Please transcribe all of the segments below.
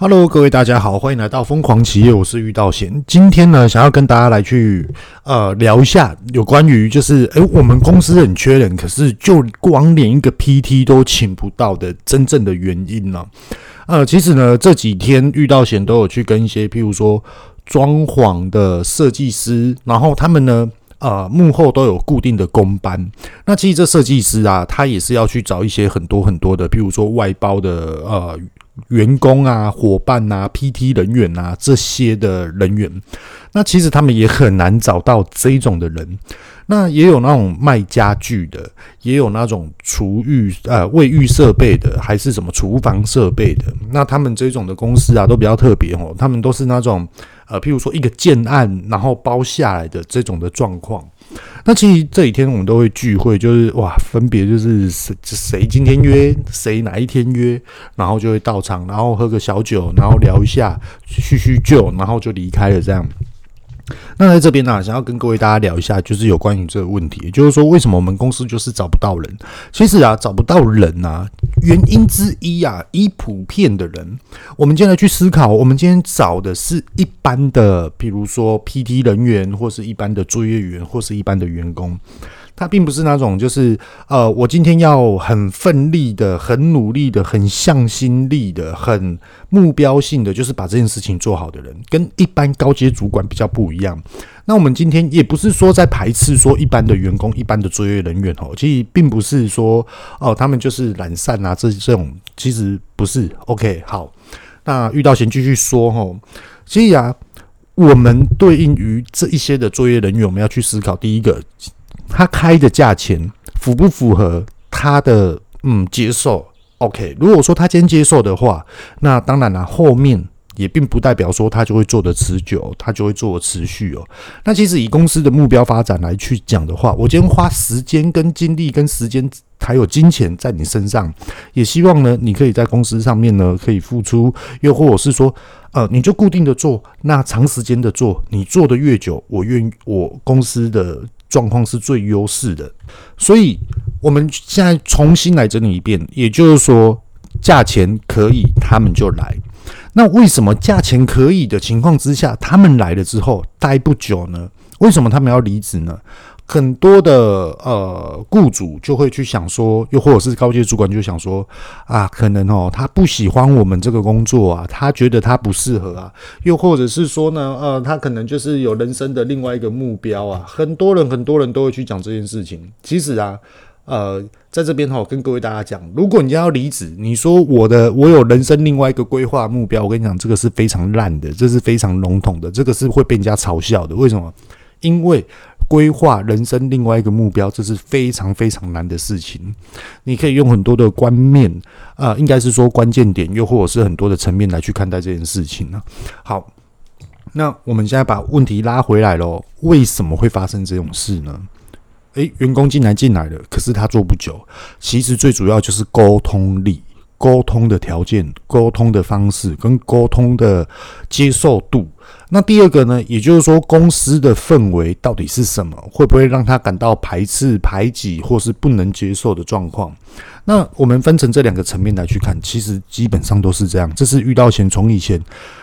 Hello，各位大家好，欢迎来到疯狂企业，我是玉道贤。今天呢，想要跟大家来去呃聊一下有关于就是诶、我们公司很缺人，可是就光连一个 PT 都请不到的真正的原因呢、呃，其实呢，这几天遇到险都有去跟一些，譬如说装潢的设计师，然后他们呢，呃，幕后都有固定的工班。那其实这设计师啊，他也是要去找一些很多很多的，譬如说外包的呃员工啊、伙伴啊、PT 人员啊这些的人员。那其实他们也很难找到这种的人。那也有那种卖家具的，也有那种厨浴呃卫浴设备的，还是什么厨房设备的。那他们这种的公司啊，都比较特别哦。他们都是那种呃，譬如说一个建案，然后包下来的这种的状况。那其实这几天我们都会聚会，就是哇，分别就是谁谁今天约，谁哪一天约，然后就会到场，然后喝个小酒，然后聊一下，叙叙旧，然后就离开了这样。那在这边呢、想要跟各位大家聊一下，就是有关于这个问题，就是说为什么我们公司就是找不到人？其实啊，找不到人啊，原因之一啊，以普遍的人，我们今天去思考，我们今天找的是一般的，比如说 PT 人员，或是一般的作业员，或是一般的员工。他并不是那种，就是呃，我今天要很奋力的、很努力的、很向心力的、很目标性的，就是把这件事情做好的人，跟一般高阶主管比较不一样。那我们今天也不是说在排斥说一般的员工、一般的作业人员哦，其实并不是说哦，他们就是懒散啊，这这种其实不是。OK，好，那遇到先继续说哦，所以啊，我们对应于这一些的作业人员，我们要去思考第一个。他开的价钱符不符合他的嗯接受？OK，如果说他今天接受的话，那当然了，后面也并不代表说他就会做得持久，他就会做得持续哦。那其实以公司的目标发展来去讲的话，我今天花时间跟精力跟时间还有金钱在你身上，也希望呢，你可以在公司上面呢可以付出，又或者是说，呃，你就固定的做，那长时间的做，你做的越久，我愿我公司的。状况是最优势的，所以我们现在重新来整理一遍，也就是说，价钱可以，他们就来。那为什么价钱可以的情况之下，他们来了之后待不久呢？为什么他们要离职呢？很多的呃雇主就会去想说，又或者是高阶主管就想说啊，可能哦他不喜欢我们这个工作啊，他觉得他不适合啊，又或者是说呢，呃，他可能就是有人生的另外一个目标啊。很多人很多人都会去讲这件事情。其实啊，呃，在这边哈，跟各位大家讲，如果你要离职，你说我的我有人生另外一个规划目标，我跟你讲，这个是非常烂的，这是非常笼统的，这个是会被人家嘲笑的。为什么？因为规划人生另外一个目标，这是非常非常难的事情。你可以用很多的观念，呃，应该是说关键点，又或者是很多的层面来去看待这件事情呢。好，那我们现在把问题拉回来咯，为什么会发生这种事呢？诶，员工进来进来了，可是他做不久。其实最主要就是沟通力、沟通的条件、沟通的方式跟沟通的接受度。那第二个呢，也就是说，公司的氛围到底是什么？会不会让他感到排斥、排挤，或是不能接受的状况？那我们分成这两个层面来去看，其实基本上都是这样。这是遇到前从以前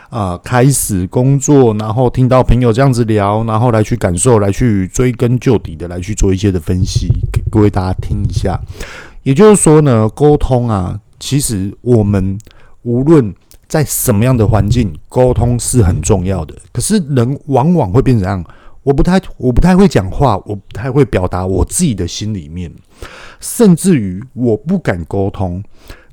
啊、开始工作，然后听到朋友这样子聊，然后来去感受，来去追根究底的来去做一些的分析，给各位大家听一下。也就是说呢，沟通啊，其实我们无论。在什么样的环境，沟通是很重要的。可是人往往会变成这样，我不太我不太会讲话，我不太会表达我自己的心里面，甚至于我不敢沟通。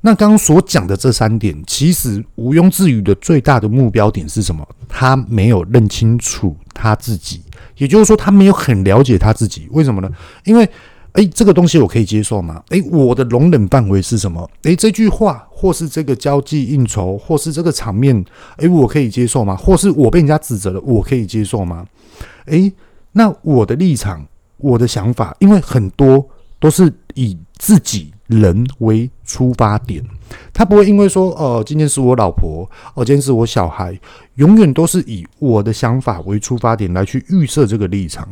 那刚刚所讲的这三点，其实毋庸置疑的最大的目标点是什么？他没有认清楚他自己，也就是说，他没有很了解他自己。为什么呢？因为哎，这个东西我可以接受吗？哎，我的容忍范围是什么？哎，这句话，或是这个交际应酬，或是这个场面，哎，我可以接受吗？或是我被人家指责了，我可以接受吗？哎，那我的立场，我的想法，因为很多都是以自己人为出发点。他不会因为说，呃，今天是我老婆，哦、今天是我小孩，永远都是以我的想法为出发点来去预设这个立场。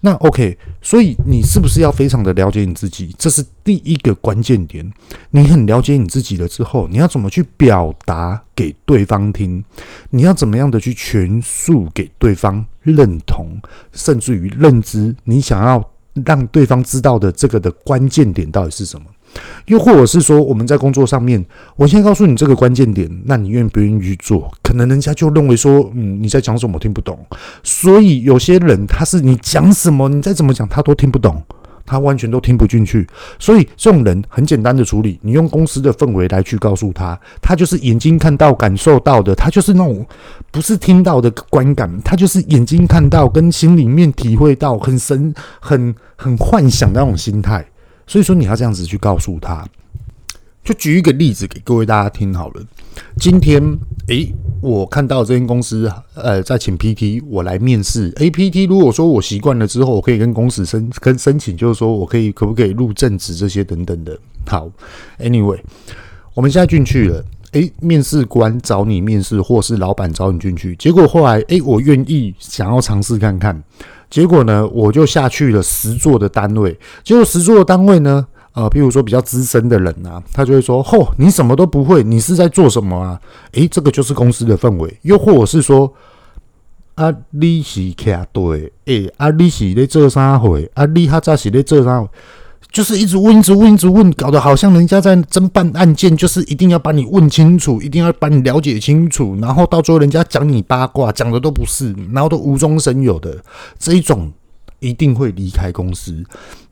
那 OK，所以你是不是要非常的了解你自己？这是第一个关键点。你很了解你自己了之后，你要怎么去表达给对方听？你要怎么样的去诠述给对方认同，甚至于认知？你想要让对方知道的这个的关键点到底是什么？又或者是说，我们在工作上面，我先告诉你这个关键点，那你愿不愿意去做？可能人家就认为说，嗯，你在讲什么，我听不懂。所以有些人他是你讲什么，你再怎么讲，他都听不懂，他完全都听不进去。所以这种人很简单的处理，你用公司的氛围来去告诉他，他就是眼睛看到、感受到的，他就是那种不是听到的观感，他就是眼睛看到跟心里面体会到很深、很很幻想的那种心态。所以说你要这样子去告诉他，就举一个例子给各位大家听好了。今天，诶，我看到这间公司，呃，在请 PT，我来面试。A P T 如果说我习惯了之后，我可以跟公司申跟申请，就是说我可以可不可以入正职这些等等的。好，Anyway，我们现在进去了。诶，面试官找你面试，或是老板找你进去，结果后来，诶，我愿意想要尝试看看。结果呢，我就下去了十座的单位。结果十座的单位呢，呃，譬如说比较资深的人啊，他就会说：“嚯，你什么都不会，你是在做什么啊？”诶，这个就是公司的氛围。又或者是说：“啊，你是徛对，诶，啊，你是在做啥会？啊，你哈早是在做啥？”就是一直问，一直问，一直问，搞得好像人家在侦办案件，就是一定要把你问清楚，一定要把你了解清楚，然后到最后人家讲你八卦，讲的都不是，然后都无中生有的这一种，一定会离开公司。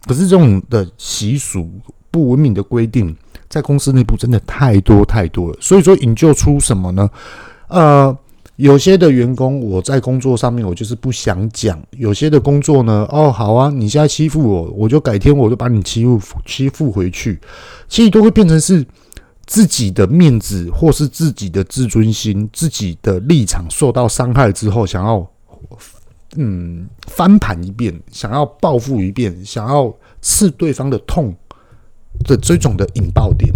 可是这种的习俗、不文明的规定，在公司内部真的太多太多了。所以说，引咎出什么呢？呃。有些的员工，我在工作上面，我就是不想讲。有些的工作呢，哦，好啊，你现在欺负我，我就改天我就把你欺负欺负回去。其实都会变成是自己的面子，或是自己的自尊心、自己的立场受到伤害之后，想要嗯翻盘一遍，想要报复一遍，想要刺对方的痛。的这种的引爆点，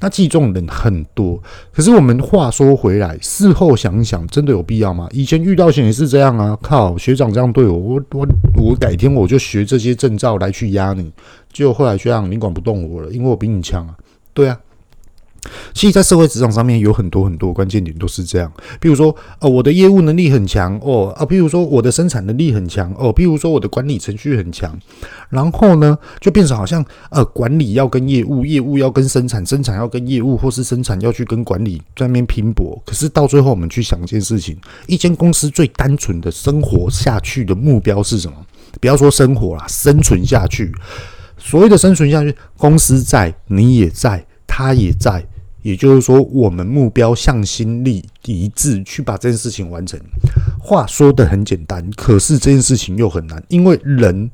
那其实这种人很多。可是我们话说回来，事后想想，真的有必要吗？以前遇到险也是这样啊，靠，学长这样对我，我我我改天我就学这些证照来去压你，结果后来学长你管不动我了，因为我比你强啊，对啊。其实，在社会职场上面有很多很多关键点都是这样，比如说，呃，我的业务能力很强哦，啊，比如说我的生产能力很强哦，比如说我的管理程序很强，然后呢，就变成好像呃，管理要跟业务，业务要跟生产，生产要跟业务，或是生产要去跟管理在那边拼搏。可是到最后，我们去想一件事情，一间公司最单纯的生活下去的目标是什么？不要说生活啦，生存下去。所谓的生存下去，公司在，你也在。他也在，也就是说，我们目标向心力一致，去把这件事情完成。话说得很简单，可是这件事情又很难，因为人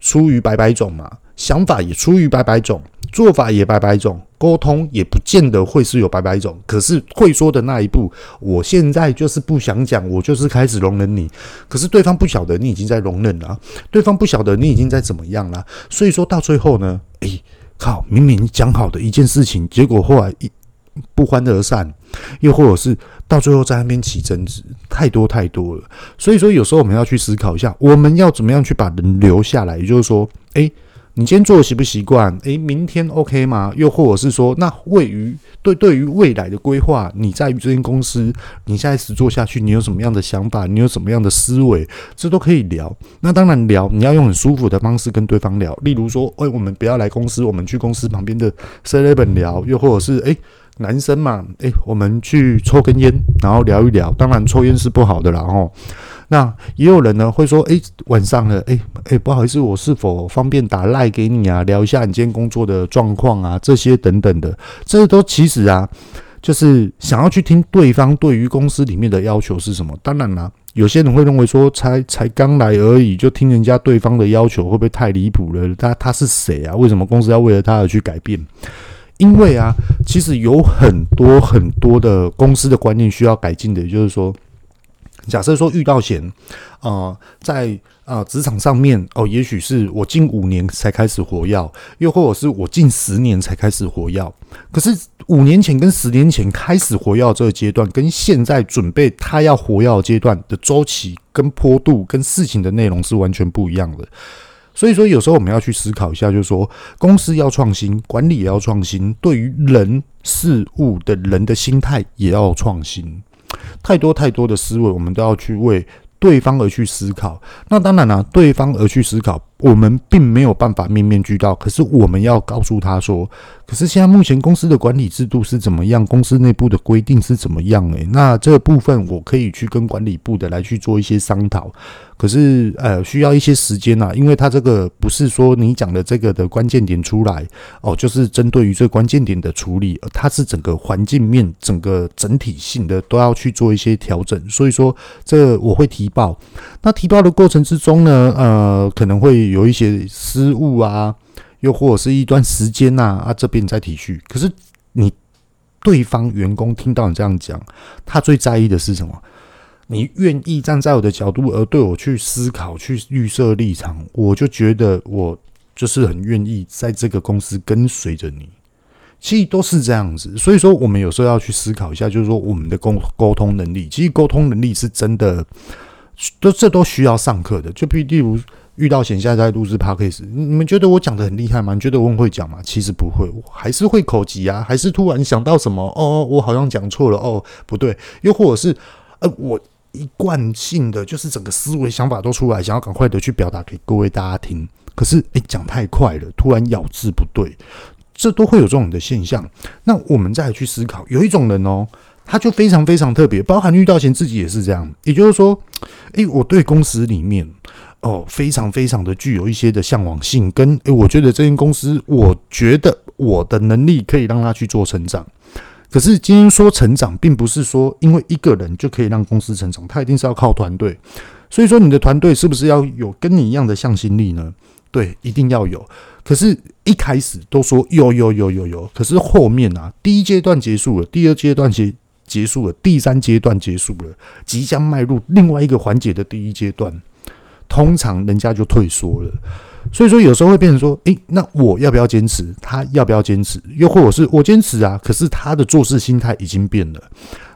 出于百百种嘛，想法也出于百百种，做法也百百种，沟通也不见得会是有百百种。可是会说的那一步，我现在就是不想讲，我就是开始容忍你。可是对方不晓得你已经在容忍了，对方不晓得你已经在怎么样了。所以说到最后呢，诶。靠！明明讲好的一件事情，结果后来一不欢而散，又或者是到最后在那边起争执，太多太多了。所以说，有时候我们要去思考一下，我们要怎么样去把人留下来。也就是说，诶。你今天做的习不习惯？诶，明天 OK 吗？又或者是说，那位于对对于未来的规划，你在于这间公司，你现在实做下去，你有什么样的想法？你有什么样的思维？这都可以聊。那当然聊，你要用很舒服的方式跟对方聊。例如说，诶，我们不要来公司，我们去公司旁边的 seven 聊。又或者是，诶，男生嘛，诶，我们去抽根烟，然后聊一聊。当然，抽烟是不好的啦，吼。那也有人呢会说，诶，晚上了，诶诶，不好意思，我是否方便打赖给你啊？聊一下你今天工作的状况啊，这些等等的，这都其实啊，就是想要去听对方对于公司里面的要求是什么。当然啦，有些人会认为说，才才刚来而已，就听人家对方的要求，会不会太离谱了？他他是谁啊？为什么公司要为了他而去改变？因为啊，其实有很多很多的公司的观念需要改进的，就是说。假设说遇到险，呃，在呃职场上面哦，也许是我近五年才开始活跃，又或者是我近十年才开始活跃。可是五年前跟十年前开始活跃这个阶段，跟现在准备他要活跃阶段的周期、跟坡度、跟事情的内容是完全不一样的。所以说，有时候我们要去思考一下，就是说，公司要创新，管理也要创新，对于人事物的人的心态也要创新。太多太多的思维，我们都要去为对方而去思考。那当然了，对方而去思考，我们并没有办法面面俱到。可是我们要告诉他说，可是现在目前公司的管理制度是怎么样？公司内部的规定是怎么样？诶，那这部分我可以去跟管理部的来去做一些商讨。可是，呃，需要一些时间呐，因为它这个不是说你讲的这个的关键点出来哦，就是针对于这关键点的处理，它是整个环境面、整个整体性的都要去做一些调整。所以说，这我会提报。那提报的过程之中呢，呃，可能会有一些失误啊，又或者是一段时间呐，啊，这边再提续。可是你对方员工听到你这样讲，他最在意的是什么？你愿意站在我的角度而对我去思考、去预设立场，我就觉得我就是很愿意在这个公司跟随着你。其实都是这样子，所以说我们有时候要去思考一下，就是说我们的沟沟通能力，其实沟通能力是真的，都这都需要上课的。就比例如遇到现在在录制 Podcast，你们觉得我讲的很厉害吗？你觉得我很会讲吗？其实不会，我还是会口急啊，还是突然想到什么哦，我好像讲错了哦，不对，又或者是呃我。一贯性的就是整个思维想法都出来，想要赶快的去表达给各位大家听。可是，诶，讲太快了，突然咬字不对，这都会有这种的现象。那我们再去思考，有一种人哦，他就非常非常特别，包含遇到前自己也是这样。也就是说，诶，我对公司里面哦，非常非常的具有一些的向往性，跟诶，我觉得这间公司，我觉得我的能力可以让他去做成长。可是今天说成长，并不是说因为一个人就可以让公司成长，他一定是要靠团队。所以说，你的团队是不是要有跟你一样的向心力呢？对，一定要有。可是，一开始都说有有有有有，可是后面啊，第一阶段结束了，第二阶段结结束了，第三阶段结束了，即将迈入另外一个环节的第一阶段，通常人家就退缩了。所以说，有时候会变成说，诶，那我要不要坚持？他要不要坚持？又或者是我坚持啊，可是他的做事心态已经变了。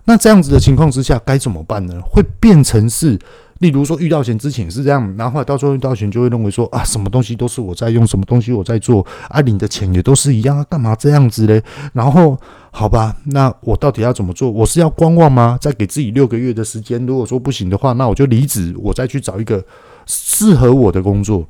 那这样子的情况之下，该怎么办呢？会变成是，例如说遇到钱之前是这样，然后到时候遇到钱就会认为说啊，什么东西都是我在用，什么东西我在做，啊，领的钱也都是一样，啊，干嘛这样子嘞？然后好吧，那我到底要怎么做？我是要观望吗？再给自己六个月的时间，如果说不行的话，那我就离职，我再去找一个适合我的工作。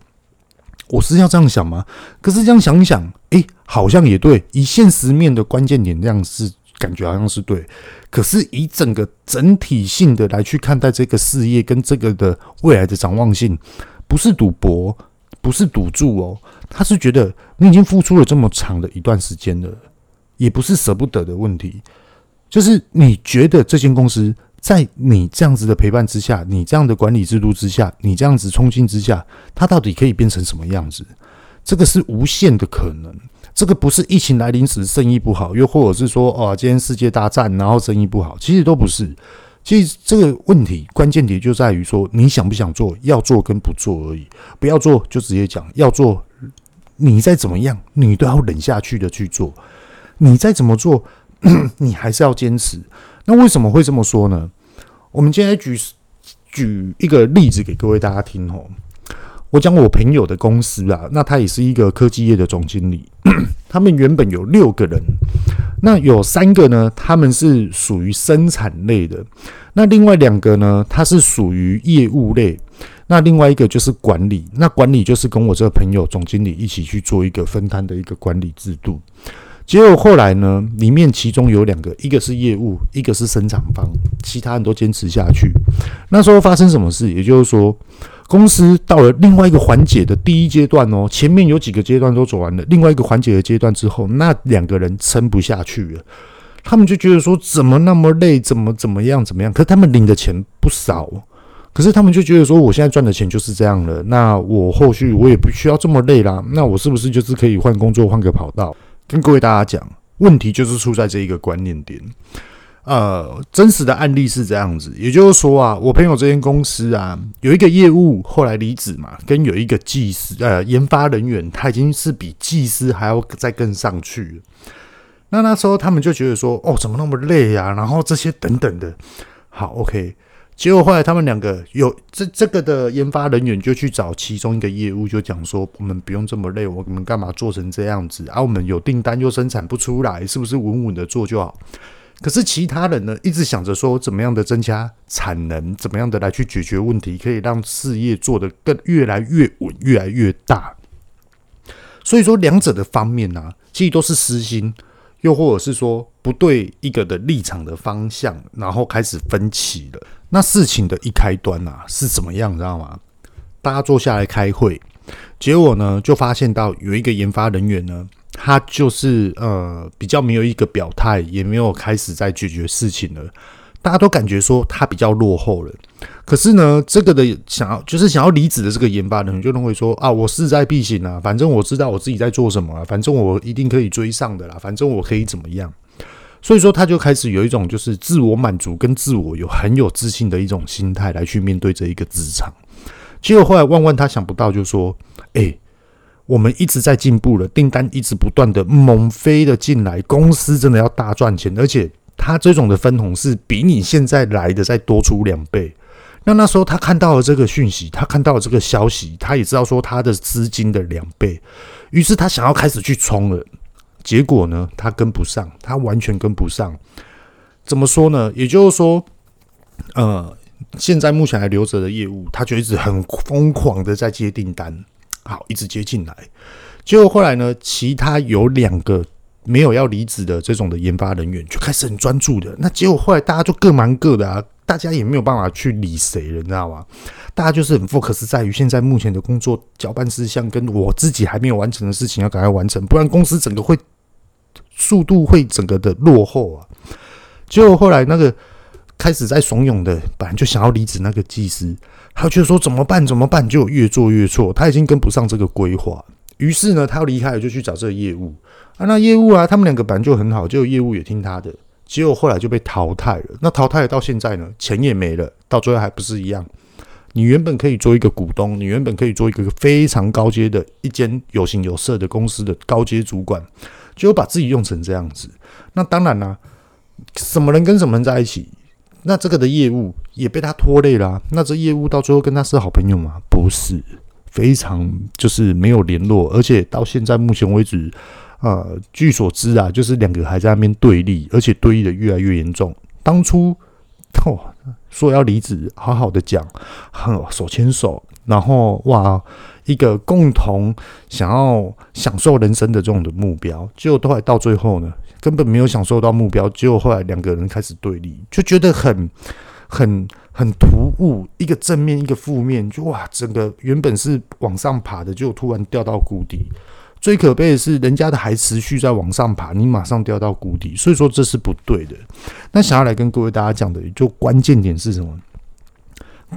我是要这样想吗？可是这样想想，诶、好像也对。以现实面的关键点这样是感觉好像是对，可是以整个整体性的来去看待这个事业跟这个的未来的展望性，不是赌博，不是赌注哦。他是觉得你已经付出了这么长的一段时间了，也不是舍不得的问题，就是你觉得这间公司。在你这样子的陪伴之下，你这样的管理制度之下，你这样子冲劲之下，它到底可以变成什么样子？这个是无限的可能。这个不是疫情来临时生意不好，又或者是说哦，今天世界大战然后生意不好，其实都不是。其实这个问题关键点就在于说，你想不想做，要做跟不做而已。不要做就直接讲，要做，你再怎么样，你都要忍下去的去做。你再怎么做，你还是要坚持。那为什么会这么说呢？我们今天举举一个例子给各位大家听哦。我讲我朋友的公司啊，那他也是一个科技业的总经理。他们原本有六个人，那有三个呢，他们是属于生产类的；那另外两个呢，他是属于业务类；那另外一个就是管理。那管理就是跟我这个朋友总经理一起去做一个分摊的一个管理制度。结果后来呢，里面其中有两个，一个是业务，一个是生产方，其他人都坚持下去。那时候发生什么事？也就是说，公司到了另外一个环节的第一阶段哦，前面有几个阶段都走完了，另外一个环节的阶段之后，那两个人撑不下去了，他们就觉得说，怎么那么累，怎么怎么样怎么样？可他们领的钱不少，可是他们就觉得说，我现在赚的钱就是这样了，那我后续我也不需要这么累啦，那我是不是就是可以换工作，换个跑道？跟各位大家讲，问题就是出在这一个观念点。呃，真实的案例是这样子，也就是说啊，我朋友这间公司啊，有一个业务后来离职嘛，跟有一个技师呃研发人员，他已经是比技师还要再更上去了。那那时候他们就觉得说，哦，怎么那么累啊？然后这些等等的，好，OK。结果后来他们两个有这这个的研发人员就去找其中一个业务，就讲说，我们不用这么累，我们干嘛做成这样子？啊，我们有订单又生产不出来，是不是稳稳的做就好？可是其他人呢，一直想着说怎么样的增加产能，怎么样的来去解决问题，可以让事业做得更越来越稳，越来越大。所以说，两者的方面呢、啊，其实都是私心，又或者是说不对一个的立场的方向，然后开始分歧了。那事情的一开端啊，是怎么样，你知道吗？大家坐下来开会，结果呢，就发现到有一个研发人员呢。他就是呃比较没有一个表态，也没有开始在解决事情了。大家都感觉说他比较落后了。可是呢，这个的想要就是想要离职的这个研发人员就认为说啊，我势在必行啊，反正我知道我自己在做什么啊，反正我一定可以追上的啦，反正我可以怎么样。所以说他就开始有一种就是自我满足跟自我有很有自信的一种心态来去面对这一个职场。结果后来万万他想不到，就说哎。我们一直在进步了，订单一直不断的猛飞的进来，公司真的要大赚钱，而且他这种的分红是比你现在来的再多出两倍。那那时候他看到了这个讯息，他看到了这个消息，他也知道说他的资金的两倍，于是他想要开始去冲了。结果呢，他跟不上，他完全跟不上。怎么说呢？也就是说，呃，现在目前还留着的业务，他就一直很疯狂的在接订单。好，一直接进来，结果后来呢，其他有两个没有要离职的这种的研发人员就开始很专注的。那结果后来大家就各忙各的啊，大家也没有办法去理谁了，你知道吗？大家就是很 focus 在于现在目前的工作搅拌事项，跟我自己还没有完成的事情要赶快完成，不然公司整个会速度会整个的落后啊。结果后来那个开始在怂恿的，本来就想要离职那个技师。他就说怎么办？怎么办？就越做越错，他已经跟不上这个规划。于是呢，他要离开了，就去找这个业务啊。那业务啊，他们两个本来就很好，就业务也听他的。结果后来就被淘汰了。那淘汰了到现在呢，钱也没了，到最后还不是一样？你原本可以做一个股东，你原本可以做一个非常高阶的一间有形有色的公司的高阶主管，结果把自己用成这样子。那当然啦、什么人跟什么人在一起？那这个的业务也被他拖累了。那这业务到最后跟他是好朋友吗？不是，非常就是没有联络，而且到现在目前为止，呃，据所知啊，就是两个还在那边对立，而且对立的越来越严重。当初 哦说要离职，好好的讲，手牵手，然后哇，一个共同想要享受人生的这种的目标，结果都还到最后呢。根本没有享受到目标，结果后来两个人开始对立，就觉得很、很、很突兀。一个正面，一个负面，就哇，整个原本是往上爬的，就突然掉到谷底。最可悲的是，人家的还持续在往上爬，你马上掉到谷底，所以说这是不对的。那想要来跟各位大家讲的，就关键点是什么？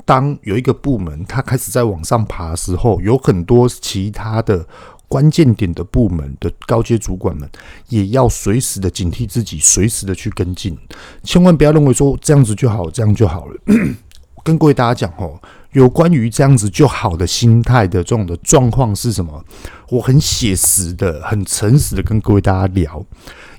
当有一个部门它开始在往上爬的时候，有很多其他的。关键点的部门的高阶主管们也要随时的警惕自己，随时的去跟进，千万不要认为说这样子就好，这样就好了。跟各位大家讲哦，有关于这样子就好的心态的这种的状况是什么？我很写实的、很诚实的跟各位大家聊。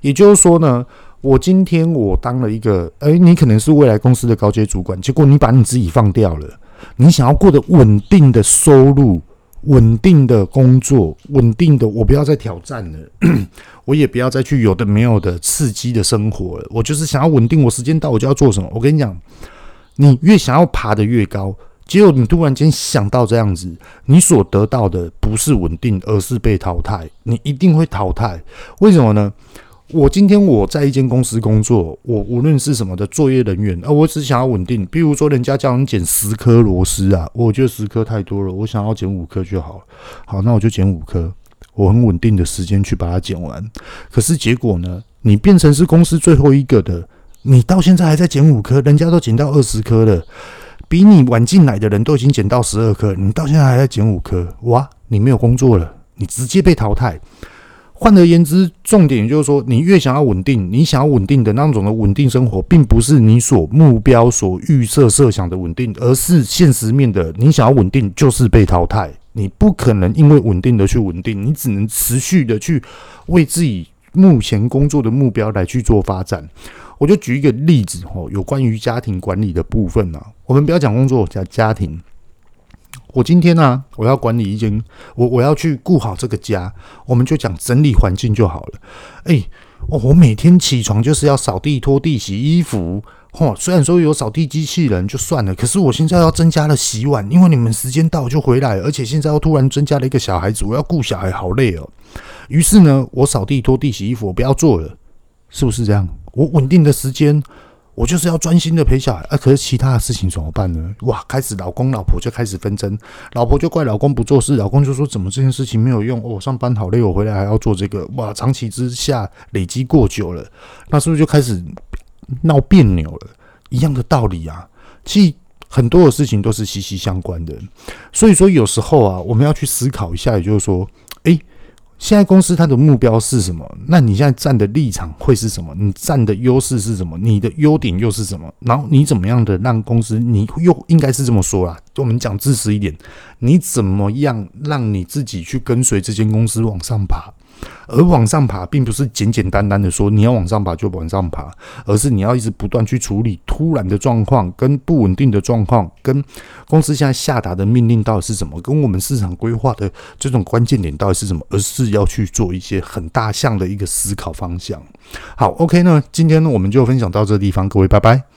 也就是说呢，我今天我当了一个，诶，你可能是未来公司的高阶主管，结果你把你自己放掉了，你想要过得稳定的收入。稳定的工作，稳定的，我不要再挑战了，我也不要再去有的没有的刺激的生活了。我就是想要稳定，我时间到我就要做什么。我跟你讲，你越想要爬得越高，结果你突然间想到这样子，你所得到的不是稳定，而是被淘汰。你一定会淘汰，为什么呢？我今天我在一间公司工作，我无论是什么的作业人员，啊，我只想要稳定。比如说，人家叫你捡十颗螺丝啊，我觉得十颗太多了，我想要捡五颗就好。好，那我就捡五颗，我很稳定的时间去把它捡完。可是结果呢，你变成是公司最后一个的，你到现在还在捡五颗，人家都捡到二十颗了，比你晚进来的人都已经捡到十二颗，你到现在还在捡五颗，哇，你没有工作了，你直接被淘汰。换而言之，重点就是说，你越想要稳定，你想要稳定的那种的稳定生活，并不是你所目标所预设设想的稳定，而是现实面的。你想要稳定，就是被淘汰。你不可能因为稳定的去稳定，你只能持续的去为自己目前工作的目标来去做发展。我就举一个例子哦，有关于家庭管理的部分啊，我们不要讲工作，讲家庭。我今天呢、我要管理一间，我我要去顾好这个家，我们就讲整理环境就好了。哎，我每天起床就是要扫地、拖地、洗衣服。嚯，虽然说有扫地机器人就算了，可是我现在要增加了洗碗，因为你们时间到就回来，而且现在又突然增加了一个小孩子，我要顾小孩，好累哦。于是呢，我扫地、拖地、洗衣服，我不要做了，是不是这样？我稳定的时间。我就是要专心的陪小孩啊，可是其他的事情怎么办呢？哇，开始老公老婆就开始纷争，老婆就怪老公不做事，老公就说怎么这件事情没有用？哦，上班好累，我回来还要做这个，哇，长期之下累积过久了，那是不是就开始闹别扭了？一样的道理啊，其实很多的事情都是息息相关的，所以说有时候啊，我们要去思考一下，也就是说，诶。现在公司它的目标是什么？那你现在站的立场会是什么？你站的优势是什么？你的优点又是什么？然后你怎么样的让公司？你又应该是这么说啦，我们讲自私一点，你怎么样让你自己去跟随这间公司往上爬？而往上爬，并不是简简单单的说你要往上爬就往上爬，而是你要一直不断去处理突然的状况、跟不稳定的状况、跟公司现在下达的命令到底是什么，跟我们市场规划的这种关键点到底是什么，而是要去做一些很大项的一个思考方向。好，OK 呢，今天呢我们就分享到这地方，各位拜拜。